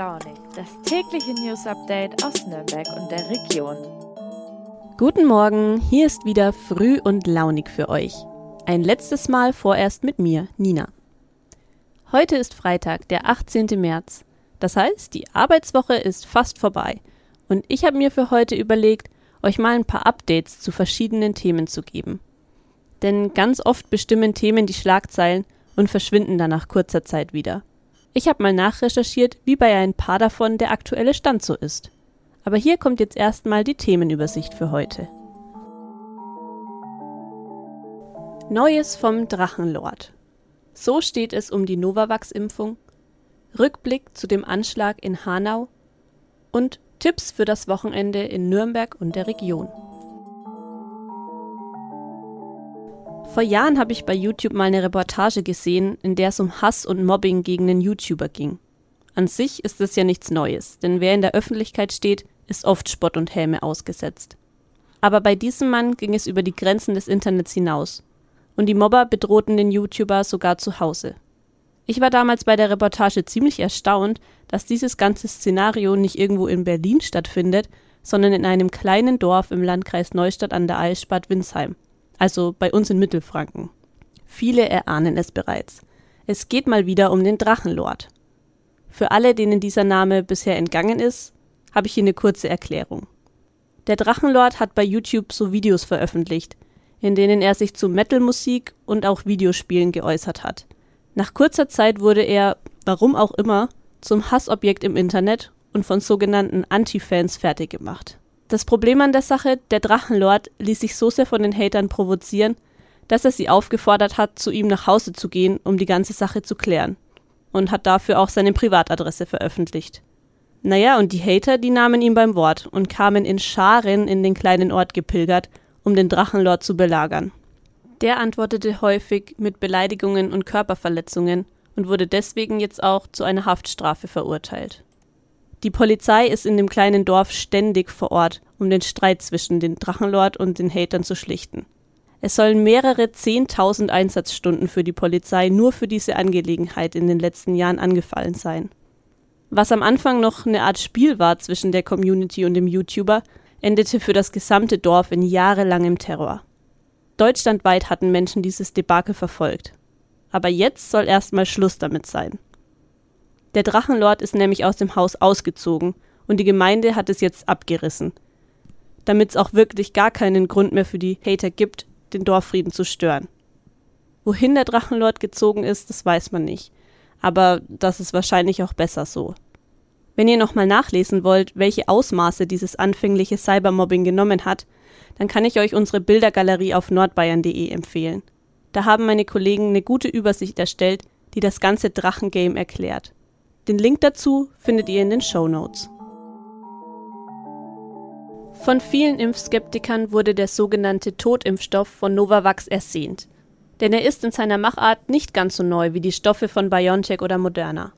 Launig, das tägliche News Update aus Nürnberg und der Region. Guten Morgen, hier ist wieder früh und launig für euch. Ein letztes Mal vorerst mit mir, Nina. Heute ist Freitag, der 18. März. Das heißt, die Arbeitswoche ist fast vorbei. Und ich habe mir für heute überlegt, euch mal ein paar Updates zu verschiedenen Themen zu geben. Denn ganz oft bestimmen Themen die Schlagzeilen und verschwinden dann nach kurzer Zeit wieder. Ich habe mal nachrecherchiert, wie bei ein paar davon der aktuelle Stand so ist. Aber hier kommt jetzt erstmal die Themenübersicht für heute. Neues vom Drachenlord. So steht es um die Novavax-Impfung, Rückblick zu dem Anschlag in Hanau und Tipps für das Wochenende in Nürnberg und der Region. Vor Jahren habe ich bei YouTube mal eine Reportage gesehen, in der es um Hass und Mobbing gegen einen YouTuber ging. An sich ist es ja nichts Neues, denn wer in der Öffentlichkeit steht, ist oft Spott und Häme ausgesetzt. Aber bei diesem Mann ging es über die Grenzen des Internets hinaus. Und die Mobber bedrohten den YouTuber sogar zu Hause. Ich war damals bei der Reportage ziemlich erstaunt, dass dieses ganze Szenario nicht irgendwo in Berlin stattfindet, sondern in einem kleinen Dorf im Landkreis Neustadt an der Eilsbad Winsheim also bei uns in Mittelfranken. Viele erahnen es bereits. Es geht mal wieder um den Drachenlord. Für alle, denen dieser Name bisher entgangen ist, habe ich hier eine kurze Erklärung. Der Drachenlord hat bei YouTube so Videos veröffentlicht, in denen er sich zu Metalmusik und auch Videospielen geäußert hat. Nach kurzer Zeit wurde er, warum auch immer, zum Hassobjekt im Internet und von sogenannten Anti-Fans fertig gemacht. Das Problem an der Sache, der Drachenlord ließ sich so sehr von den Hatern provozieren, dass er sie aufgefordert hat, zu ihm nach Hause zu gehen, um die ganze Sache zu klären. Und hat dafür auch seine Privatadresse veröffentlicht. Naja, und die Hater, die nahmen ihn beim Wort und kamen in Scharen in den kleinen Ort gepilgert, um den Drachenlord zu belagern. Der antwortete häufig mit Beleidigungen und Körperverletzungen und wurde deswegen jetzt auch zu einer Haftstrafe verurteilt. Die Polizei ist in dem kleinen Dorf ständig vor Ort, um den Streit zwischen den Drachenlord und den Hatern zu schlichten. Es sollen mehrere Zehntausend Einsatzstunden für die Polizei nur für diese Angelegenheit in den letzten Jahren angefallen sein. Was am Anfang noch eine Art Spiel war zwischen der Community und dem YouTuber, endete für das gesamte Dorf in jahrelangem Terror. Deutschlandweit hatten Menschen dieses Debakel verfolgt. Aber jetzt soll erstmal Schluss damit sein. Der Drachenlord ist nämlich aus dem Haus ausgezogen und die Gemeinde hat es jetzt abgerissen. Damit es auch wirklich gar keinen Grund mehr für die Hater gibt, den Dorffrieden zu stören. Wohin der Drachenlord gezogen ist, das weiß man nicht. Aber das ist wahrscheinlich auch besser so. Wenn ihr nochmal nachlesen wollt, welche Ausmaße dieses anfängliche Cybermobbing genommen hat, dann kann ich euch unsere Bildergalerie auf nordbayern.de empfehlen. Da haben meine Kollegen eine gute Übersicht erstellt, die das ganze Drachengame erklärt. Den Link dazu findet ihr in den Show Notes. Von vielen Impfskeptikern wurde der sogenannte Totimpfstoff von Novavax ersehnt. Denn er ist in seiner Machart nicht ganz so neu wie die Stoffe von BioNTech oder Moderna.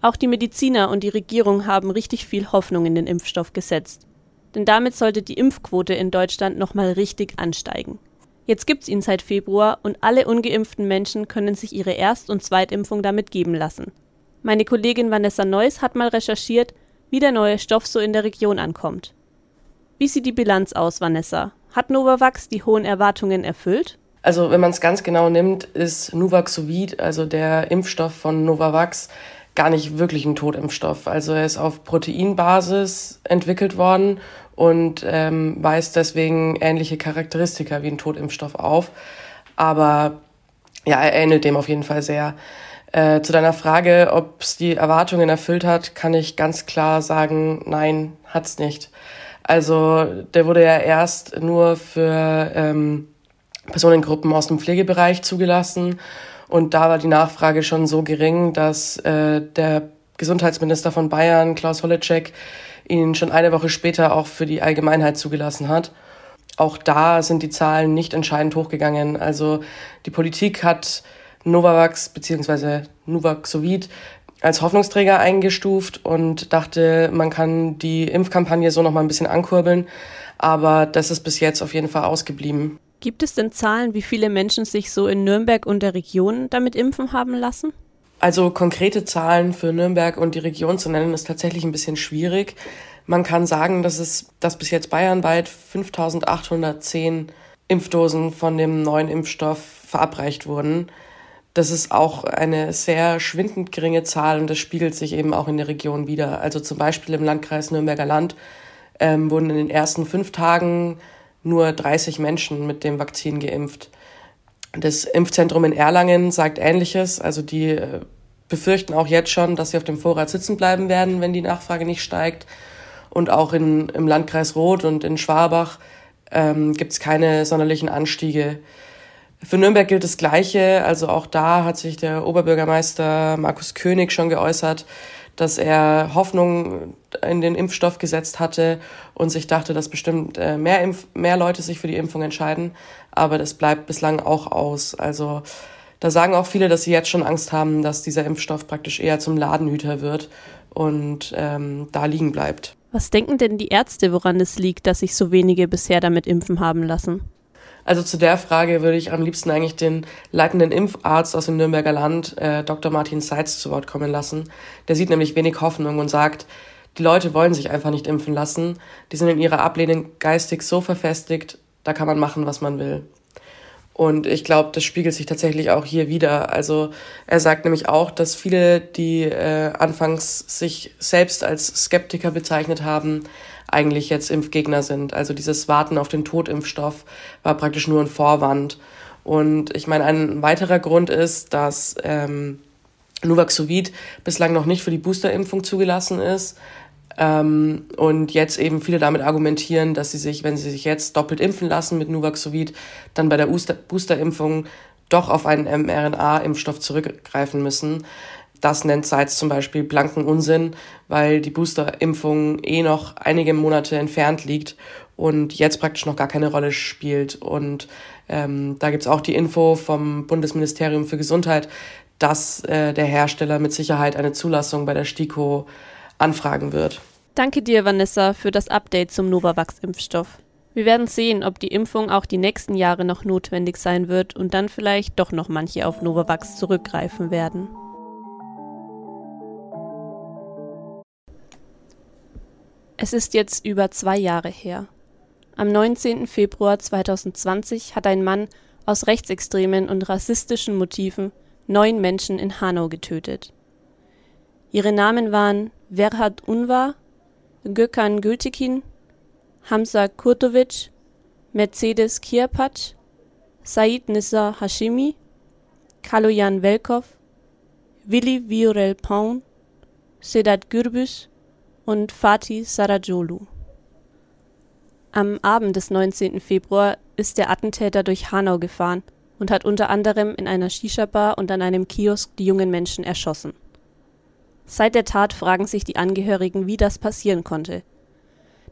Auch die Mediziner und die Regierung haben richtig viel Hoffnung in den Impfstoff gesetzt. Denn damit sollte die Impfquote in Deutschland nochmal richtig ansteigen. Jetzt gibt's ihn seit Februar und alle ungeimpften Menschen können sich ihre Erst- und Zweitimpfung damit geben lassen. Meine Kollegin Vanessa Neuss hat mal recherchiert, wie der neue Stoff so in der Region ankommt. Wie sieht die Bilanz aus, Vanessa? Hat Novavax die hohen Erwartungen erfüllt? Also wenn man es ganz genau nimmt, ist Nuvaxovid, also der Impfstoff von Novavax, gar nicht wirklich ein Totimpfstoff. Also er ist auf Proteinbasis entwickelt worden und ähm, weist deswegen ähnliche Charakteristika wie ein Totimpfstoff auf. Aber ja, er ähnelt dem auf jeden Fall sehr. Äh, zu deiner Frage, ob es die Erwartungen erfüllt hat, kann ich ganz klar sagen, nein, hat's nicht. Also der wurde ja erst nur für ähm, Personengruppen aus dem Pflegebereich zugelassen und da war die Nachfrage schon so gering, dass äh, der Gesundheitsminister von Bayern, Klaus Holleczek, ihn schon eine Woche später auch für die Allgemeinheit zugelassen hat. Auch da sind die Zahlen nicht entscheidend hochgegangen. Also die Politik hat Novavax bzw. Nuvaxovid als Hoffnungsträger eingestuft und dachte, man kann die Impfkampagne so noch mal ein bisschen ankurbeln. Aber das ist bis jetzt auf jeden Fall ausgeblieben. Gibt es denn Zahlen, wie viele Menschen sich so in Nürnberg und der Region damit impfen haben lassen? Also konkrete Zahlen für Nürnberg und die Region zu nennen, ist tatsächlich ein bisschen schwierig. Man kann sagen, dass es, dass bis jetzt bayernweit 5810 Impfdosen von dem neuen Impfstoff verabreicht wurden. Das ist auch eine sehr schwindend geringe Zahl und das spiegelt sich eben auch in der Region wieder. Also zum Beispiel im Landkreis Nürnberger Land ähm, wurden in den ersten fünf Tagen nur 30 Menschen mit dem Vakzin geimpft. Das Impfzentrum in Erlangen sagt Ähnliches. Also die äh, befürchten auch jetzt schon, dass sie auf dem Vorrat sitzen bleiben werden, wenn die Nachfrage nicht steigt. Und auch in, im Landkreis Roth und in Schwabach ähm, gibt es keine sonderlichen Anstiege. Für Nürnberg gilt das Gleiche. Also auch da hat sich der Oberbürgermeister Markus König schon geäußert, dass er Hoffnung in den Impfstoff gesetzt hatte und sich dachte, dass bestimmt äh, mehr, Impf mehr Leute sich für die Impfung entscheiden. Aber das bleibt bislang auch aus. Also da sagen auch viele, dass sie jetzt schon Angst haben, dass dieser Impfstoff praktisch eher zum Ladenhüter wird und ähm, da liegen bleibt. Was denken denn die Ärzte, woran es liegt, dass sich so wenige bisher damit impfen haben lassen? Also zu der Frage würde ich am liebsten eigentlich den leitenden Impfarzt aus dem Nürnberger Land, äh, Dr. Martin Seitz, zu Wort kommen lassen. Der sieht nämlich wenig Hoffnung und sagt, die Leute wollen sich einfach nicht impfen lassen. Die sind in ihrer Ablehnung geistig so verfestigt, da kann man machen, was man will. Und ich glaube, das spiegelt sich tatsächlich auch hier wieder. Also er sagt nämlich auch, dass viele, die äh, anfangs sich selbst als Skeptiker bezeichnet haben, eigentlich jetzt Impfgegner sind. Also dieses Warten auf den Totimpfstoff war praktisch nur ein Vorwand. Und ich meine, ein weiterer Grund ist, dass ähm, Nuvaxovid bislang noch nicht für die Boosterimpfung zugelassen ist. Ähm, und jetzt eben viele damit argumentieren, dass sie sich, wenn sie sich jetzt doppelt impfen lassen mit Nuvaxovid, dann bei der Boosterimpfung doch auf einen mRNA-Impfstoff zurückgreifen müssen. Das nennt Seitz zum Beispiel blanken Unsinn, weil die Boosterimpfung eh noch einige Monate entfernt liegt und jetzt praktisch noch gar keine Rolle spielt. Und ähm, da gibt's auch die Info vom Bundesministerium für Gesundheit, dass äh, der Hersteller mit Sicherheit eine Zulassung bei der STIKO anfragen wird. Danke dir, Vanessa, für das Update zum Novavax-Impfstoff. Wir werden sehen, ob die Impfung auch die nächsten Jahre noch notwendig sein wird und dann vielleicht doch noch manche auf Novavax zurückgreifen werden. Es ist jetzt über zwei Jahre her. Am 19. Februar 2020 hat ein Mann aus rechtsextremen und rassistischen Motiven neun Menschen in Hanau getötet. Ihre Namen waren Verhad Unvar, Gökhan Gültekin, Hamza Kurtovic, Mercedes Kiapac, Said Nissa Hashimi, Kaloyan Velkov, Willi Viorel Paun, Sedat Gürbüz und Fatih Sarajolu. Am Abend des 19. Februar ist der Attentäter durch Hanau gefahren und hat unter anderem in einer Shisha-Bar und an einem Kiosk die jungen Menschen erschossen. Seit der Tat fragen sich die Angehörigen, wie das passieren konnte.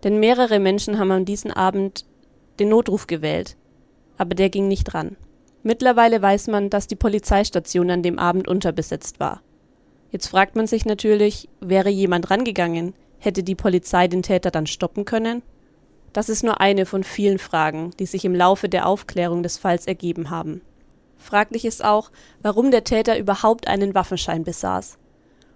Denn mehrere Menschen haben an diesem Abend den Notruf gewählt, aber der ging nicht ran. Mittlerweile weiß man, dass die Polizeistation an dem Abend unterbesetzt war. Jetzt fragt man sich natürlich, wäre jemand rangegangen, hätte die Polizei den Täter dann stoppen können? Das ist nur eine von vielen Fragen, die sich im Laufe der Aufklärung des Falls ergeben haben. Fraglich ist auch, warum der Täter überhaupt einen Waffenschein besaß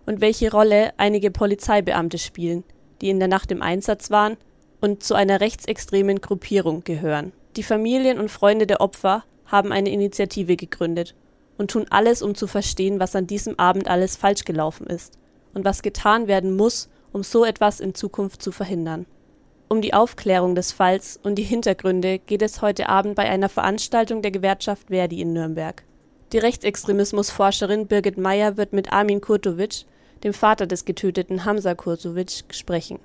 und welche Rolle einige Polizeibeamte spielen, die in der Nacht im Einsatz waren und zu einer rechtsextremen Gruppierung gehören. Die Familien und Freunde der Opfer haben eine Initiative gegründet und tun alles, um zu verstehen, was an diesem Abend alles falsch gelaufen ist und was getan werden muss, um so etwas in Zukunft zu verhindern. Um die Aufklärung des Falls und die Hintergründe geht es heute Abend bei einer Veranstaltung der Gewerkschaft Verdi in Nürnberg. Die Rechtsextremismusforscherin Birgit Meyer wird mit Armin Kurtovic, dem Vater des getöteten Hamza Kurtovic, sprechen.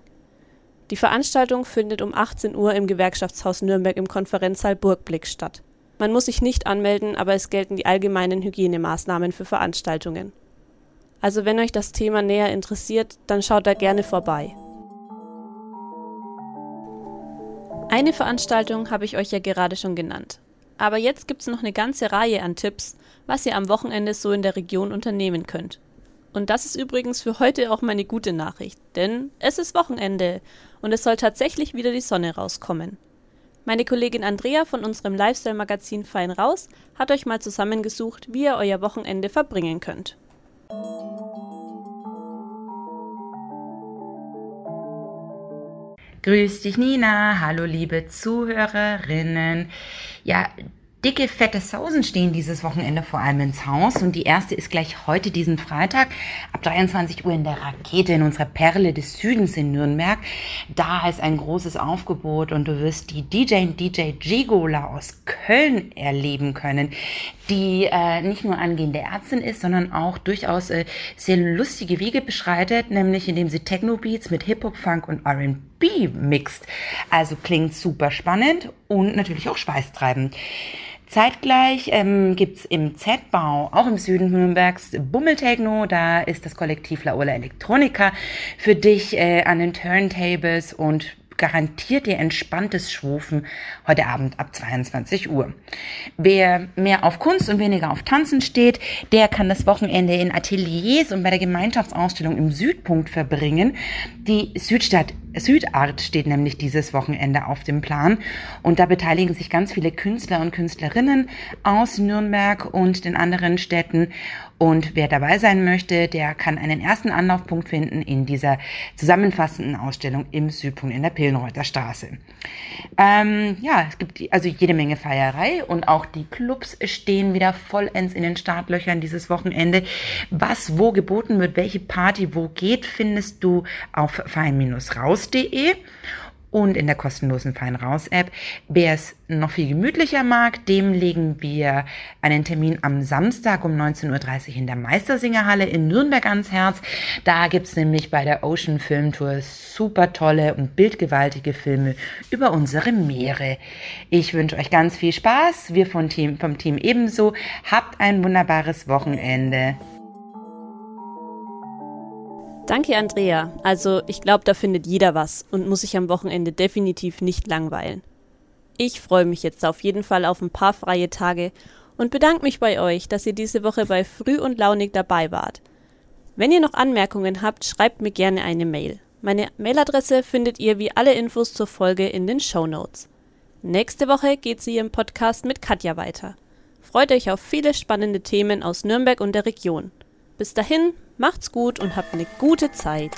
Die Veranstaltung findet um 18 Uhr im Gewerkschaftshaus Nürnberg im Konferenzsaal Burgblick statt. Man muss sich nicht anmelden, aber es gelten die allgemeinen Hygienemaßnahmen für Veranstaltungen. Also wenn euch das Thema näher interessiert, dann schaut da gerne vorbei. Eine Veranstaltung habe ich euch ja gerade schon genannt. Aber jetzt gibt es noch eine ganze Reihe an Tipps, was ihr am Wochenende so in der Region unternehmen könnt. Und das ist übrigens für heute auch meine gute Nachricht, denn es ist Wochenende und es soll tatsächlich wieder die Sonne rauskommen. Meine Kollegin Andrea von unserem Lifestyle-Magazin Fein Raus hat euch mal zusammengesucht, wie ihr euer Wochenende verbringen könnt. Grüß dich, Nina. Hallo, liebe Zuhörerinnen. Ja, Dicke, fette Sausen stehen dieses Wochenende vor allem ins Haus und die erste ist gleich heute diesen Freitag ab 23 Uhr in der Rakete in unserer Perle des Südens in Nürnberg. Da ist ein großes Aufgebot und du wirst die DJ DJ Gigola aus Köln erleben können, die äh, nicht nur angehende Ärztin ist, sondern auch durchaus äh, sehr lustige Wege beschreitet, nämlich indem sie Techno-Beats mit Hip-Hop, Funk und R&B mixt. Also klingt super spannend und natürlich auch schweißtreibend. Zeitgleich ähm, gibt im Z-Bau, auch im Süden Nürnbergs, Bummeltechno. Da ist das Kollektiv La Ola Electronica für dich äh, an den Turntables und garantiert dir entspanntes Schwufen heute Abend ab 22 Uhr. Wer mehr auf Kunst und weniger auf Tanzen steht, der kann das Wochenende in Ateliers und bei der Gemeinschaftsausstellung im Südpunkt verbringen. Die Südstadt Südart steht nämlich dieses Wochenende auf dem Plan und da beteiligen sich ganz viele Künstler und Künstlerinnen aus Nürnberg und den anderen Städten und wer dabei sein möchte, der kann einen ersten Anlaufpunkt finden in dieser zusammenfassenden Ausstellung im Südpunkt in der Pillenreuther Straße. Ähm, ja, es gibt also jede Menge Feierei und auch die Clubs stehen wieder vollends in den Startlöchern dieses Wochenende. Was wo geboten wird, welche Party wo geht, findest du auf fein-raus.de und in der kostenlosen Fein Raus App. Wer es noch viel gemütlicher mag, dem legen wir einen Termin am Samstag um 19.30 Uhr in der Meistersingerhalle in Nürnberg ans Herz. Da gibt's nämlich bei der Ocean Film Tour super tolle und bildgewaltige Filme über unsere Meere. Ich wünsche euch ganz viel Spaß. Wir vom Team, vom Team ebenso. Habt ein wunderbares Wochenende. Danke, Andrea. Also, ich glaube, da findet jeder was und muss sich am Wochenende definitiv nicht langweilen. Ich freue mich jetzt auf jeden Fall auf ein paar freie Tage und bedanke mich bei euch, dass ihr diese Woche bei Früh und Launig dabei wart. Wenn ihr noch Anmerkungen habt, schreibt mir gerne eine Mail. Meine Mailadresse findet ihr wie alle Infos zur Folge in den Show Notes. Nächste Woche geht sie im Podcast mit Katja weiter. Freut euch auf viele spannende Themen aus Nürnberg und der Region. Bis dahin, macht's gut und habt eine gute Zeit.